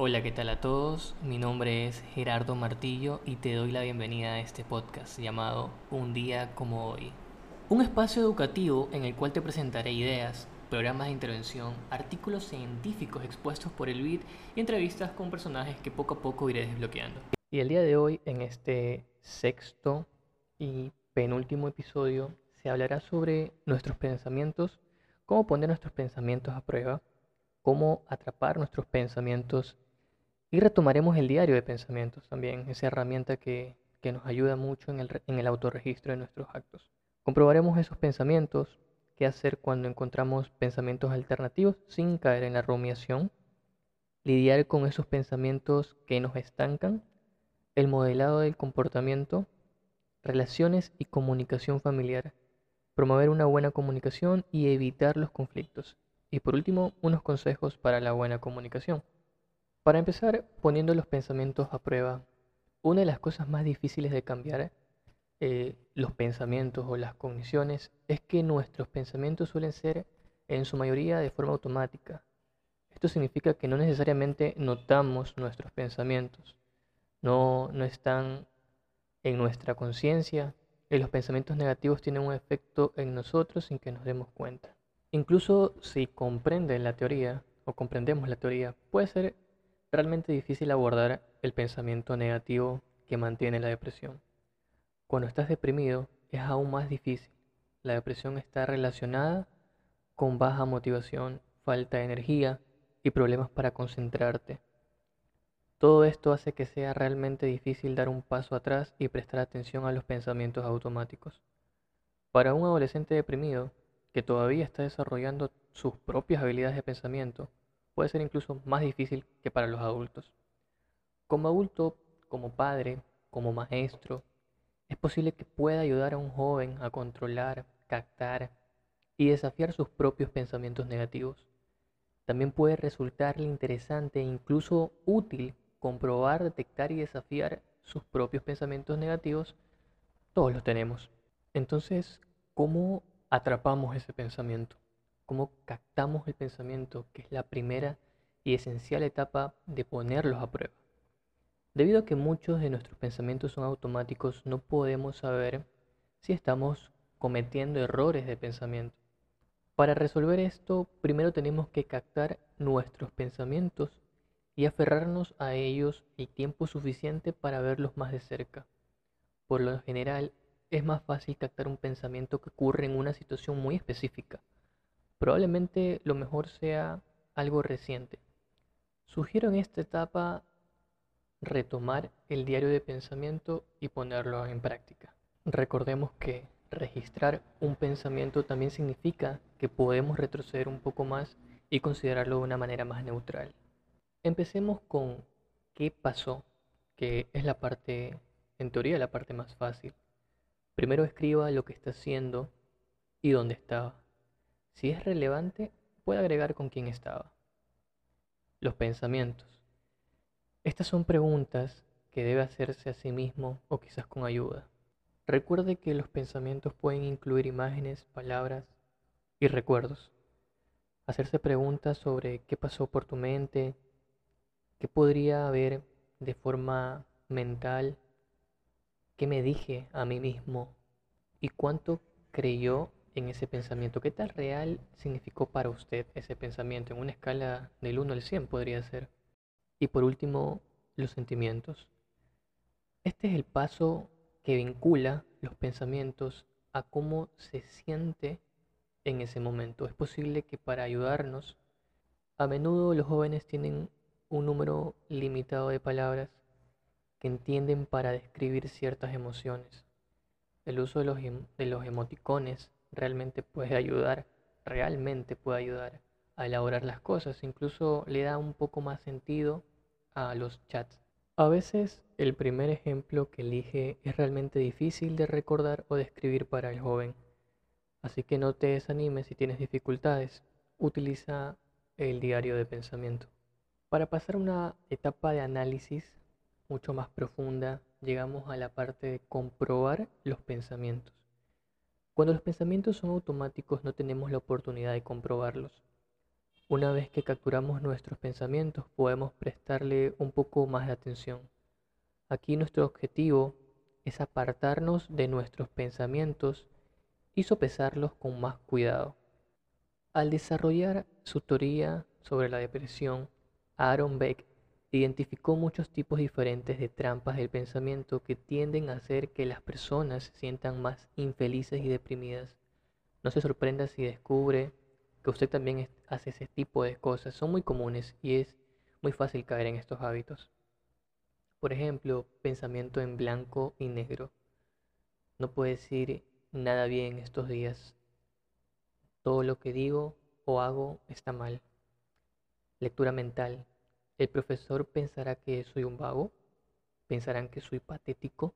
Hola, ¿qué tal a todos? Mi nombre es Gerardo Martillo y te doy la bienvenida a este podcast llamado Un día como hoy. Un espacio educativo en el cual te presentaré ideas, programas de intervención, artículos científicos expuestos por el BID y entrevistas con personajes que poco a poco iré desbloqueando. Y el día de hoy, en este sexto y penúltimo episodio, se hablará sobre nuestros pensamientos, cómo poner nuestros pensamientos a prueba, cómo atrapar nuestros pensamientos y retomaremos el diario de pensamientos también, esa herramienta que, nos ayuda mucho en el, en el autorregistro de nuestros actos. Comprobaremos esos pensamientos, qué hacer cuando encontramos pensamientos alternativos sin caer en la rumiación, lidiar con esos pensamientos que nos estancan, el modelado del comportamiento, relaciones y comunicación familiar, promover una buena comunicación y evitar los conflictos. Y por último, unos consejos para la buena comunicación. Para empezar, poniendo los pensamientos a prueba, una de las cosas más difíciles de cambiar eh, los pensamientos o las cogniciones es que nuestros pensamientos suelen ser en su mayoría de forma automática. Esto significa que no necesariamente notamos nuestros pensamientos, no, no están en nuestra conciencia y los pensamientos negativos tienen un efecto en nosotros sin que nos demos cuenta. Incluso si comprenden la teoría o comprendemos la teoría, puede ser realmente difícil abordar el pensamiento negativo que mantiene la depresión. Cuando estás deprimido es aún más difícil. La depresión está relacionada con baja motivación, falta de energía y problemas para concentrarte. Todo esto hace que sea realmente difícil dar un paso atrás y prestar atención a los pensamientos automáticos. Para un adolescente deprimido, que todavía está desarrollando sus propias habilidades de pensamiento, puede ser incluso más difícil que para los adultos. Como adulto, como padre, como maestro, es posible que pueda ayudar a un joven a controlar, captar y desafiar sus propios pensamientos negativos. También puede resultarle interesante e incluso útil comprobar, detectar y desafiar sus propios pensamientos negativos. Todos los tenemos. Entonces, ¿cómo atrapamos ese pensamiento? ¿Cómo captamos el pensamiento, que es la primera y esencial etapa de ponerlos a prueba? Debido a que muchos de nuestros pensamientos son automáticos, no podemos saber si estamos cometiendo errores de pensamiento. Para resolver esto, primero tenemos que captar nuestros pensamientos y aferrarnos a ellos el tiempo suficiente para verlos más de cerca. Por lo general, es más fácil captar un pensamiento que ocurre en una situación muy específica. Probablemente lo mejor sea algo reciente. Sugiero en esta etapa retomar el diario de pensamiento y ponerlo en práctica. Recordemos que registrar un pensamiento también significa que podemos retroceder un poco más y considerarlo de una manera más neutral. Empecemos con qué pasó, que es la parte, en teoría, la parte más fácil. Primero escriba lo que está haciendo y dónde estaba. Si es relevante, puede agregar con quién estaba. Los pensamientos. Estas son preguntas que debe hacerse a sí mismo o quizás con ayuda. Recuerde que los pensamientos pueden incluir imágenes, palabras y recuerdos. Hacerse preguntas sobre qué pasó por tu mente, qué podría haber de forma mental, qué me dije a mí mismo y cuánto creyó en ese pensamiento, qué tal real significó para usted ese pensamiento en una escala del 1 al 100 podría ser. Y por último, los sentimientos. Este es el paso que vincula los pensamientos a cómo se siente en ese momento. Es posible que para ayudarnos, a menudo los jóvenes tienen un número limitado de palabras que entienden para describir ciertas emociones. El uso de los, em, de los emoticones realmente puede ayudar, realmente puede ayudar a elaborar las cosas, incluso le da un poco más sentido a los chats. A veces el primer ejemplo que elige es realmente difícil de recordar o describir para el joven, así que no te desanimes si tienes dificultades. Utiliza el diario de pensamiento. Para pasar una etapa de análisis mucho más profunda, llegamos a la parte de comprobar los pensamientos. Cuando los pensamientos son automáticos no tenemos la oportunidad de comprobarlos. una vez que capturamos nuestros pensamientos podemos prestarle un poco más de atención. Aquí nuestro objetivo es apartarnos de nuestros pensamientos y sopesarlos con más cuidado. Al desarrollar su teoría sobre la depresión, Aaron Beck identificó muchos tipos diferentes de trampas del pensamiento que tienden a hacer que las personas se sientan más infelices y deprimidas. No se sorprenda si descubre que usted también hace ese tipo de cosas. Son muy comunes y es muy fácil caer en estos hábitos. Por ejemplo, pensamiento en blanco y negro. No puedo decir nada bien estos días. Todo lo que digo o hago está mal. Lectura mental. El profesor pensará que soy un vago. Pensarán que soy patético.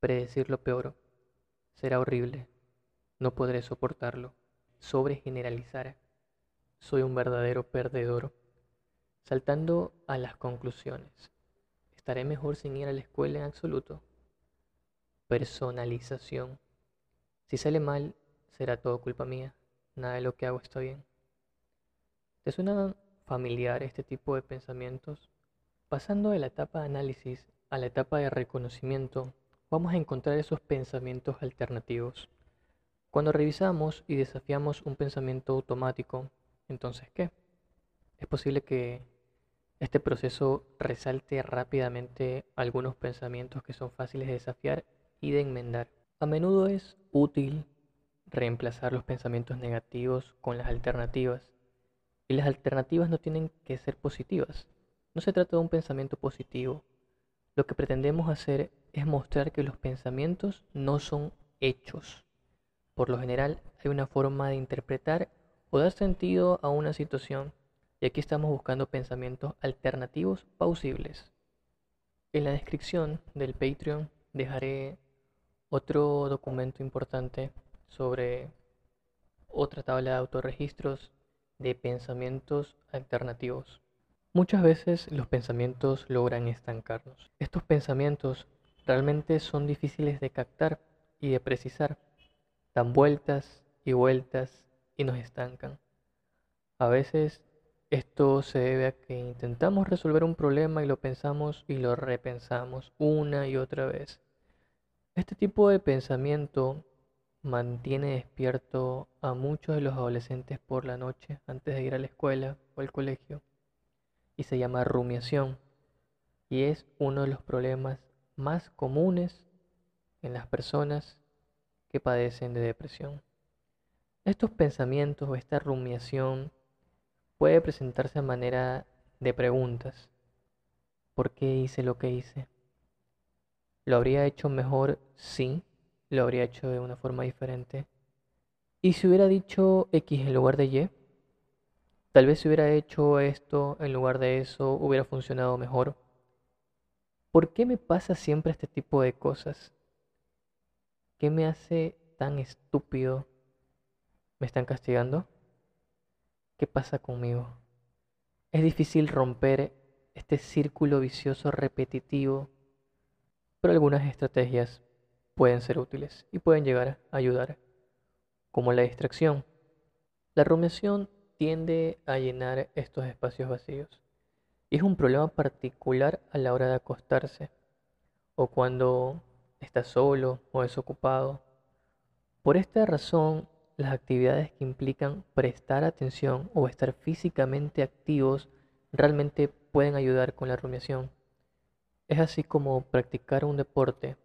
Predecir lo peor. Será horrible. No podré soportarlo. Sobre generalizar. Soy un verdadero perdedor. Saltando a las conclusiones. ¿Estaré mejor sin ir a la escuela en absoluto? Personalización. Si sale mal, será todo culpa mía. Nada de lo que hago está bien. ¿Te suena familiar este tipo de pensamientos? Pasando de la etapa de análisis a la etapa de reconocimiento, vamos a encontrar esos pensamientos alternativos. Cuando revisamos y desafiamos un pensamiento automático, entonces ¿qué? Es posible que este proceso resalte rápidamente algunos pensamientos que son fáciles de desafiar y de enmendar. A menudo es útil reemplazar los pensamientos negativos con las alternativas. Y las alternativas no tienen que ser positivas. No se trata de un pensamiento positivo. Lo que pretendemos hacer es mostrar que los pensamientos no son hechos. Por lo general hay una forma de interpretar o dar sentido a una situación y aquí estamos buscando pensamientos alternativos pausibles. En la descripción del Patreon dejaré otro documento importante sobre otra tabla de autorregistros de pensamientos alternativos. Muchas veces los pensamientos logran estancarnos. Estos pensamientos realmente son difíciles de captar y de precisar. Dan vueltas y vueltas y nos estancan. A veces esto se debe a que intentamos resolver un problema y lo pensamos y lo repensamos una y otra vez. Este tipo de pensamiento mantiene despierto a muchos de los adolescentes por la noche antes de ir a la escuela o al colegio y se llama rumiación y es uno de los problemas más comunes en las personas que padecen de depresión. Estos pensamientos o esta rumiación puede presentarse a manera de preguntas. ¿Por qué hice lo que hice? ¿Lo habría hecho mejor? Sí, lo habría hecho de una forma diferente. ¿Y si hubiera dicho X en lugar de Y? Tal vez si hubiera hecho esto en lugar de eso hubiera funcionado mejor. ¿Por qué me pasa siempre este tipo de cosas? ¿Qué me hace tan estúpido? ¿Me están castigando? ¿Qué pasa conmigo? Es difícil romper este círculo vicioso repetitivo pero algunas estrategias pueden ser útiles y pueden llegar a ayudar, como la distracción. La rumiación tiende a llenar estos espacios vacíos y es un problema particular a la hora de acostarse o cuando está solo o desocupado. Por esta razón, las actividades que implican prestar atención o estar físicamente activos realmente pueden ayudar con la rumiación. Es así como practicar un deporte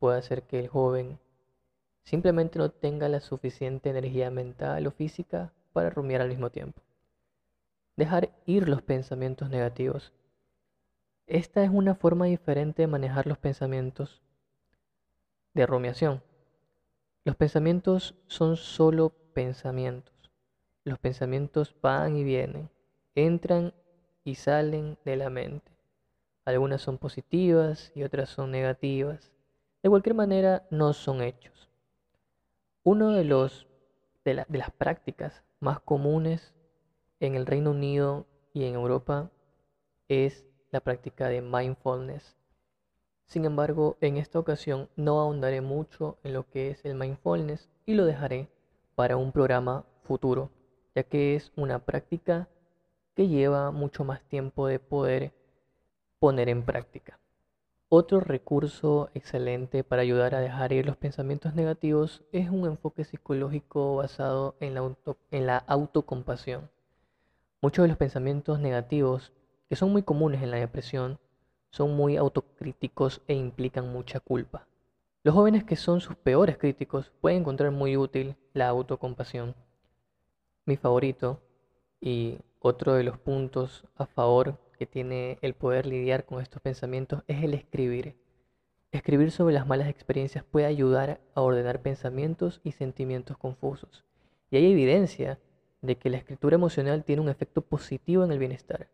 puede hacer que el joven simplemente no tenga la suficiente energía mental o física para rumiar al mismo tiempo. Dejar ir los pensamientos negativos. Esta es una forma diferente de manejar los pensamientos de rumiación. Los pensamientos son solo pensamientos. Los pensamientos van y vienen, entran y salen de la mente. Algunas son positivas y otras son negativas. De cualquier manera, no son hechos. Uno de, los, de, las prácticas más comunes en el Reino Unido y en Europa es la práctica de mindfulness. Sin embargo, en esta ocasión no ahondaré mucho en lo que es el mindfulness y lo dejaré para un programa futuro. ya que es una práctica que lleva mucho más tiempo de poder poner en práctica. Otro recurso excelente para ayudar a dejar ir los pensamientos negativos es un enfoque psicológico basado en la, en la autocompasión. Muchos de los pensamientos negativos, que son muy comunes en la depresión, son muy autocríticos e implican mucha culpa. Los jóvenes que son sus peores críticos pueden encontrar muy útil la autocompasión. Mi favorito y otro de los puntos a favor que tiene el poder lidiar con estos pensamientos es el escribir. Escribir sobre las malas experiencias puede ayudar a ordenar pensamientos y sentimientos confusos. Y hay evidencia de que la escritura emocional tiene un efecto positivo en el bienestar.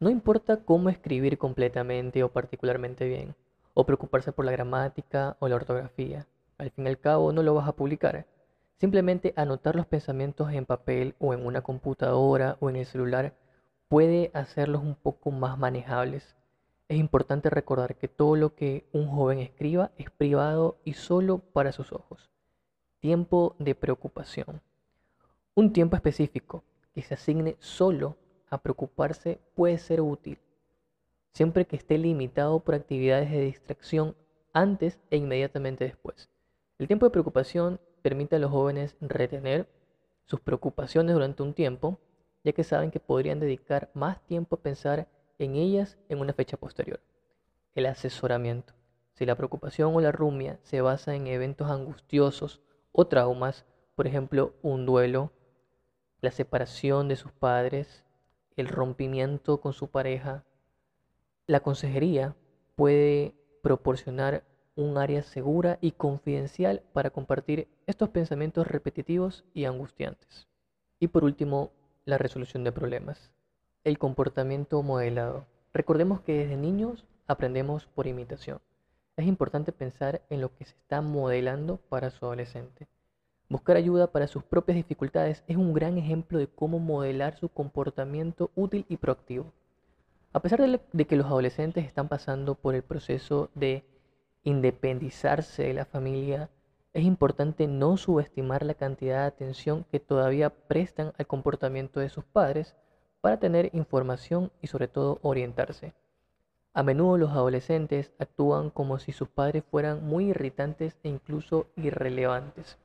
No importa cómo escribir completamente o particularmente bien, o preocuparse por la gramática o la ortografía. Al fin y al cabo no lo vas a publicar. Simplemente anotar los pensamientos en papel o en una computadora o en el celular puede hacerlos un poco más manejables. Es importante recordar que todo lo que un joven escriba es privado y solo para sus ojos. Tiempo de preocupación. Un tiempo específico que se asigne solo a preocuparse puede ser útil, siempre que esté limitado por actividades de distracción antes e inmediatamente después. El tiempo de preocupación permite a los jóvenes retener sus preocupaciones durante un tiempo, ya que saben que podrían dedicar más tiempo a pensar en ellas en una fecha posterior. El asesoramiento. Si la preocupación o la rumia se basa en eventos angustiosos o traumas, por ejemplo, un duelo, la separación de sus padres, el rompimiento con su pareja, la consejería puede proporcionar un área segura y confidencial para compartir estos pensamientos repetitivos y angustiantes. Y por último, la resolución de problemas. El comportamiento modelado. Recordemos que desde niños aprendemos por imitación. Es importante pensar en lo que se está modelando para su adolescente. Buscar ayuda para sus propias dificultades es un gran ejemplo de cómo modelar su comportamiento útil y proactivo. A pesar de que los adolescentes están pasando por el proceso de independizarse de la familia, es importante no subestimar la cantidad de atención que todavía prestan al comportamiento de sus padres para tener información y sobre todo orientarse. A menudo los adolescentes actúan como si sus padres fueran muy irritantes e incluso irrelevantes.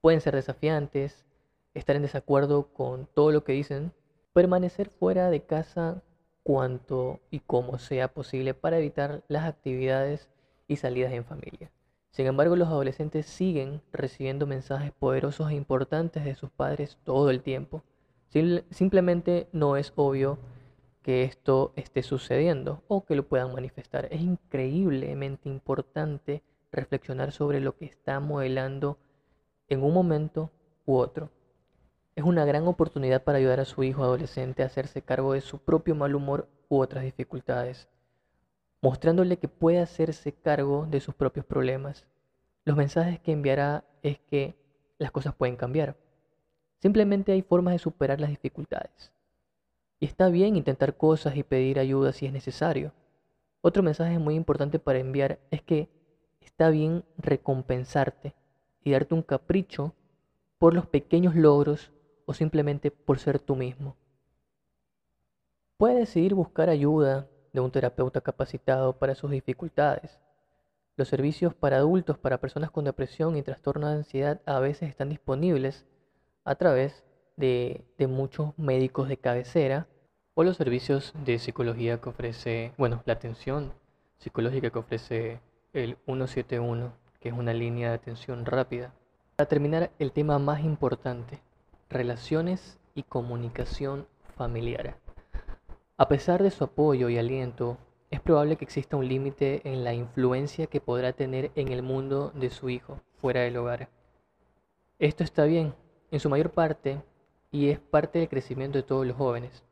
Pueden ser desafiantes, estar en desacuerdo con todo lo que dicen, permanecer fuera de casa cuanto y como sea posible para evitar las actividades y salidas en familia. Sin embargo, los adolescentes siguen recibiendo mensajes poderosos e importantes de sus padres todo el tiempo. Simplemente no es obvio que esto esté sucediendo o que lo puedan manifestar. Es increíblemente importante reflexionar sobre lo que está modelando en un momento u otro. Es una gran oportunidad para ayudar a su hijo adolescente a hacerse cargo de su propio mal humor u otras dificultades mostrándole que puede hacerse cargo de sus propios problemas. Los mensajes que enviará es que las cosas pueden cambiar. Simplemente hay formas de superar las dificultades. Y está bien intentar cosas y pedir ayuda si es necesario. Otro mensaje muy importante para enviar es que está bien recompensarte y darte un capricho por los pequeños logros o simplemente por ser tú mismo. Puedes decidir buscar ayuda de un terapeuta capacitado para sus dificultades. Los servicios para adultos para personas con depresión y trastorno de ansiedad a veces están disponibles a través de, de muchos médicos de cabecera o los servicios de psicología que ofrece, bueno, la atención psicológica que ofrece el 171, que es una línea de atención rápida. Para terminar, el tema más importante, relaciones y comunicación familiar. A pesar de su apoyo y aliento, es probable que exista un límite en la influencia que podrá tener en el mundo de su hijo fuera del hogar. Esto está bien, en su mayor parte, y es parte del crecimiento de todos los jóvenes.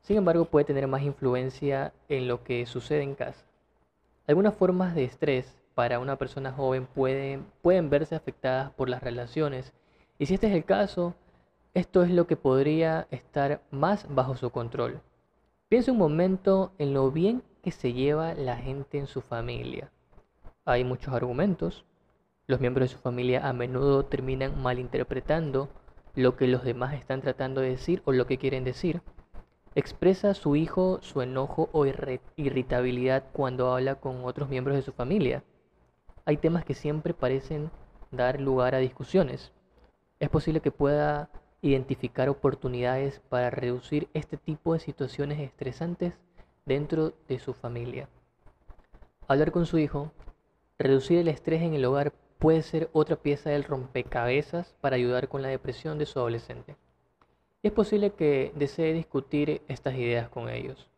Sin embargo, puede tener más influencia en lo que sucede en casa. Algunas formas de estrés para una persona joven pueden, verse afectadas por las relaciones, y si este es el caso, esto es lo que podría estar más bajo su control. Piensa un momento en lo bien que se lleva la gente en su familia. Hay muchos argumentos. Los miembros de su familia a menudo terminan malinterpretando lo que los demás están tratando de decir o lo que quieren decir. Expresa su hijo su enojo o irritabilidad cuando habla con otros miembros de su familia. Hay temas que siempre parecen dar lugar a discusiones. Es posible que pueda identificar oportunidades para reducir este tipo de situaciones estresantes dentro de su familia. Hablar con su hijo, reducir el estrés en el hogar puede ser otra pieza del rompecabezas para ayudar con la depresión de su adolescente. es posible que desee discutir estas ideas con ellos.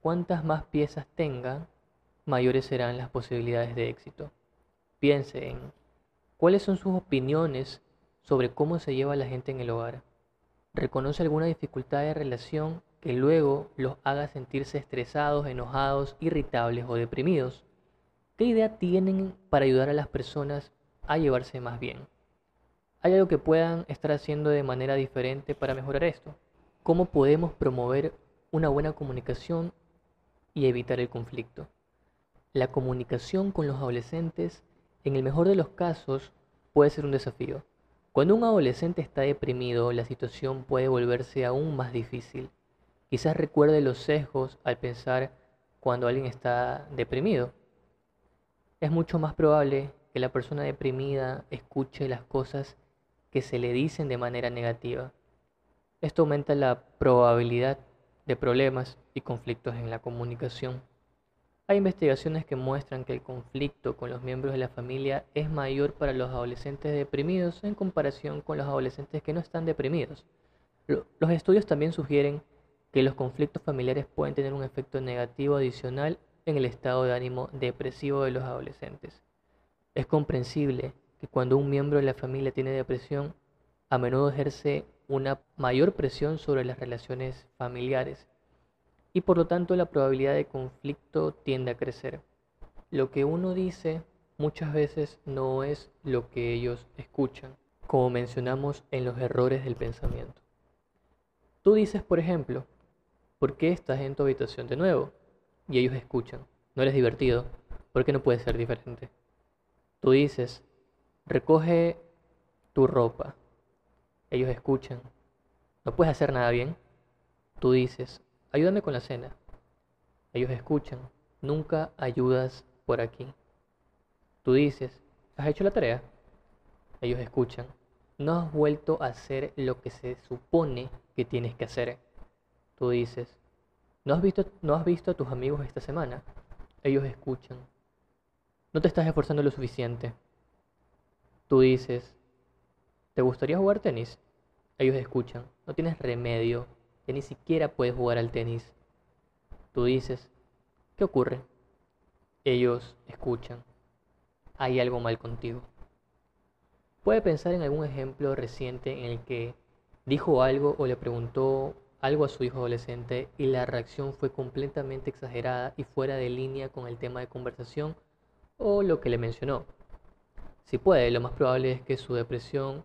Cuantas más piezas tenga, mayores serán las posibilidades de éxito. Piense en cuáles son sus opiniones sobre cómo se lleva la gente en el hogar. ¿Reconoce alguna dificultad de relación que luego los haga sentirse estresados, enojados, irritables o deprimidos? ¿Qué idea tienen para ayudar a las personas a llevarse más bien? ¿Hay algo que puedan estar haciendo de manera diferente para mejorar esto? ¿Cómo podemos promover una buena comunicación y evitar el conflicto? La comunicación con los adolescentes, en el mejor de los casos, puede ser un desafío. Cuando un adolescente está deprimido, la situación puede volverse aún más difícil. Quizás recuerde los sesgos al pensar cuando alguien está deprimido es mucho más probable que la persona deprimida escuche las cosas que se le dicen de manera negativa. Esto aumenta la probabilidad de problemas y conflictos en la comunicación. Hay investigaciones que muestran que el conflicto con los miembros de la familia es mayor para los adolescentes deprimidos en comparación con los adolescentes que no están deprimidos. Los estudios también sugieren que los conflictos familiares pueden tener un efecto negativo adicional en el estado de ánimo depresivo de los adolescentes. Es comprensible que cuando un miembro de la familia tiene depresión, a menudo ejerce una mayor presión sobre las relaciones familiares y por lo tanto la probabilidad de conflicto tiende a crecer. Lo que uno dice muchas veces no es lo que ellos escuchan, como mencionamos en los errores del pensamiento. Tú dices, por ejemplo, ¿por qué estás en tu habitación de nuevo? y ellos escuchan. No eres divertido, ¿por qué no puede ser diferente? Tú dices, recoge tu ropa. Ellos escuchan. No puedes hacer nada bien. Tú dices, ayúdame con la cena. Ellos escuchan. Nunca ayudas por aquí. Tú dices, ¿has hecho la tarea? Ellos escuchan. No has vuelto a hacer lo que se supone que tienes que hacer. Tú dices, ¿No has, visto, ¿No has visto a tus amigos esta semana? Ellos escuchan. No te estás esforzando lo suficiente. Tú dices, ¿te gustaría jugar tenis? Ellos escuchan. No tienes remedio. Ya ni siquiera puedes jugar al tenis. Tú dices, ¿qué ocurre? Ellos escuchan. Hay algo mal contigo. Puede pensar en algún ejemplo reciente en el que dijo algo o le preguntó algo a su hijo adolescente y la reacción fue completamente exagerada y fuera de línea con el tema de conversación o lo que le mencionó. Si puede, lo más probable es que su depresión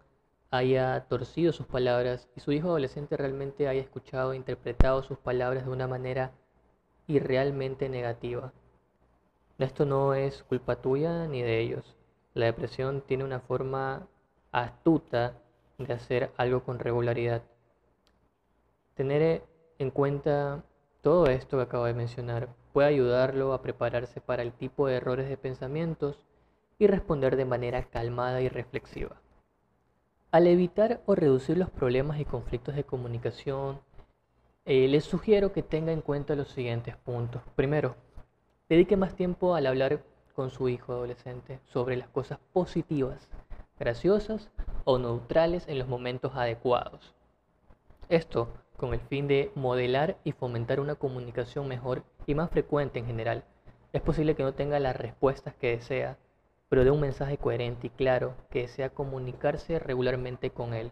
haya torcido sus palabras y su hijo adolescente realmente haya escuchado e interpretado sus palabras de una manera irrealmente negativa. Esto no es culpa tuya ni de ellos. La depresión tiene una forma astuta de hacer algo con regularidad. Tener en cuenta todo esto que acabo de mencionar puede ayudarlo a prepararse para el tipo de errores de pensamientos y responder de manera calmada y reflexiva. Al evitar o reducir los problemas y conflictos de comunicación, eh, les sugiero que tenga en cuenta los siguientes puntos. Primero, dedique más tiempo al hablar con su hijo adolescente sobre las cosas positivas, graciosas o neutrales en los momentos adecuados. Esto con el fin de modelar y fomentar una comunicación mejor y más frecuente en general. Es posible que no tenga las respuestas que desea, pero de un mensaje coherente y claro que desea comunicarse regularmente con él.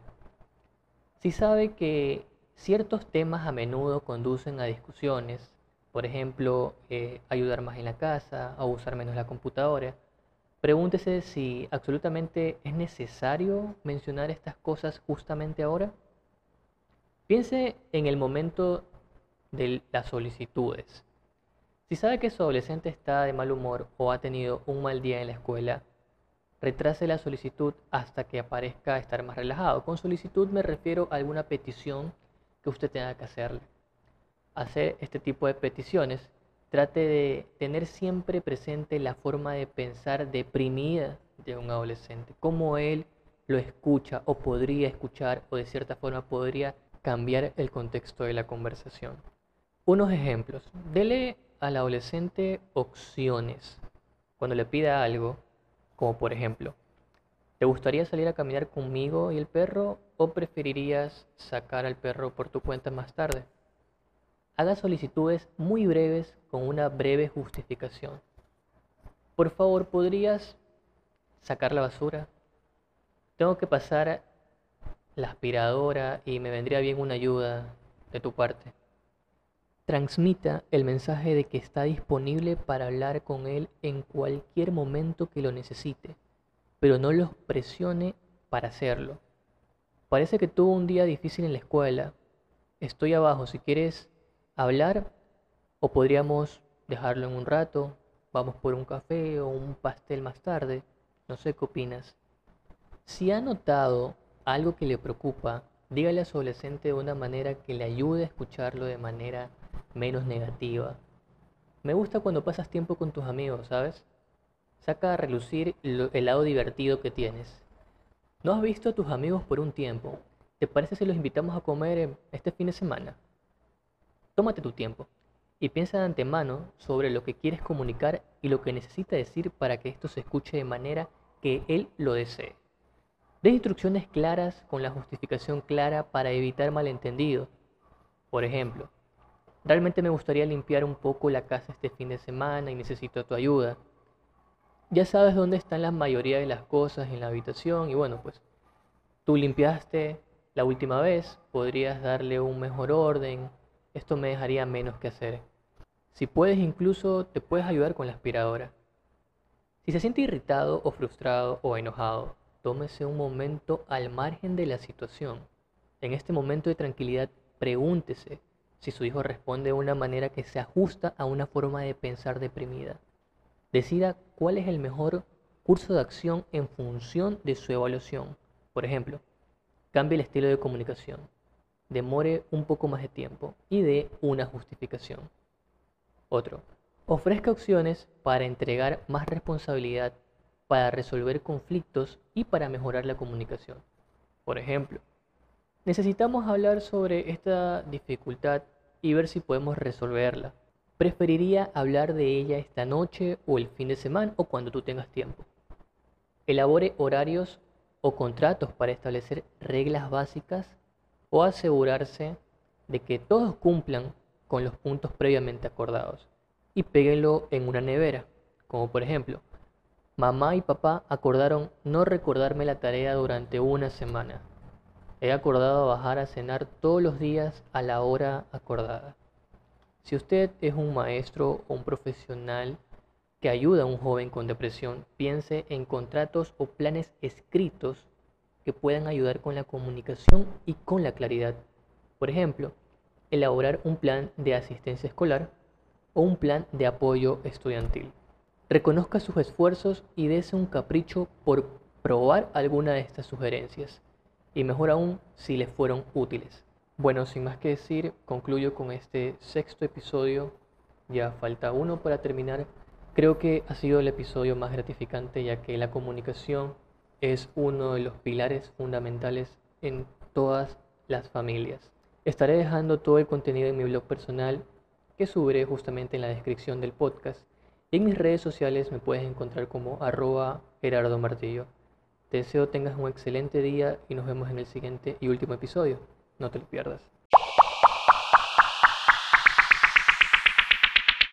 Si sabe que ciertos temas a menudo conducen a discusiones, por ejemplo, eh, ayudar más en la casa o usar menos la computadora, pregúntese si absolutamente es necesario mencionar estas cosas justamente ahora. Piense en el momento de las solicitudes. Si sabe que su adolescente está de mal humor o ha tenido un mal día en la escuela, retrase la solicitud hasta que aparezca estar más relajado. Con solicitud me refiero a alguna petición que usted tenga que hacerle. Hacer este tipo de peticiones, trate de tener siempre presente la forma de pensar deprimida de un adolescente, cómo él lo escucha o podría escuchar o de cierta forma podría cambiar el contexto de la conversación. Unos ejemplos. Dele al adolescente opciones. Cuando le pida algo, como por ejemplo, ¿te gustaría salir a caminar conmigo y el perro o preferirías sacar al perro por tu cuenta más tarde? Haga solicitudes muy breves con una breve justificación. Por favor, ¿podrías sacar la basura? Tengo que pasar la aspiradora y me vendría bien una ayuda de tu parte. Transmita el mensaje de que está disponible para hablar con él en cualquier momento que lo necesite, pero no los presione para hacerlo. Parece que tuvo un día difícil en la escuela. Estoy abajo, si quieres hablar o podríamos dejarlo en un rato, vamos por un café o un pastel más tarde, no sé qué opinas. Si ha notado algo que le preocupa, dígale a su adolescente de una manera que le ayude a escucharlo de manera menos negativa. Me gusta cuando pasas tiempo con tus amigos, ¿sabes? Saca a relucir el lado divertido que tienes. ¿No has visto a tus amigos por un tiempo? ¿Te parece si los invitamos a comer este fin de semana? Tómate tu tiempo y piensa de antemano sobre lo que quieres comunicar y lo que necesita decir para que esto se escuche de manera que él lo desee. De instrucciones claras con la justificación clara para evitar malentendidos. Por ejemplo, Realmente me gustaría limpiar un poco la casa este fin de semana y necesito tu ayuda. Ya sabes dónde están la mayoría de las cosas en la habitación y bueno, pues tú limpiaste la última vez, podrías darle un mejor orden, esto me dejaría menos que hacer. Si puedes incluso te puedes ayudar con la aspiradora. Si se siente irritado o frustrado o enojado, tómese un momento al margen de la situación. En este momento de tranquilidad, pregúntese si su hijo responde de una manera que se ajusta a una forma de pensar deprimida. Decida cuál es el mejor curso de acción en función de su evaluación. Por ejemplo, cambie el estilo de comunicación, demore un poco más de tiempo y dé una justificación. Otro, ofrezca opciones para entregar más responsabilidad, para resolver conflictos y para mejorar la comunicación. Por ejemplo, necesitamos hablar sobre esta dificultad y ver si podemos resolverla. Preferiría hablar de ella esta noche o el fin de semana o cuando tú tengas tiempo. Elabore horarios o contratos para establecer reglas básicas o asegurarse de que todos cumplan con los puntos previamente acordados y péguenlo en una nevera, como por ejemplo, mamá y papá acordaron no recordarme la tarea durante una semana. He acordado bajar a cenar todos los días a la hora acordada. Si usted es un maestro o un profesional que ayuda a un joven con depresión, piense en contratos o planes escritos que puedan ayudar con la comunicación y con la claridad. Por ejemplo, elaborar un plan de asistencia escolar o un plan de apoyo estudiantil. Reconozca sus esfuerzos y dése un capricho por probar alguna de estas sugerencias y mejor aún si les fueron útiles. Bueno, sin más que decir, concluyo con este sexto episodio. Ya falta uno para terminar. Creo que ha sido el episodio más gratificante ya que la comunicación es uno de los pilares fundamentales en todas las familias. Estaré dejando todo el contenido en mi blog personal que subiré justamente en la descripción del podcast. Y en mis redes sociales me puedes encontrar como arroba Gerardo Martillo. Te deseo tengas un excelente día y nos vemos en el siguiente y último episodio. No te lo pierdas.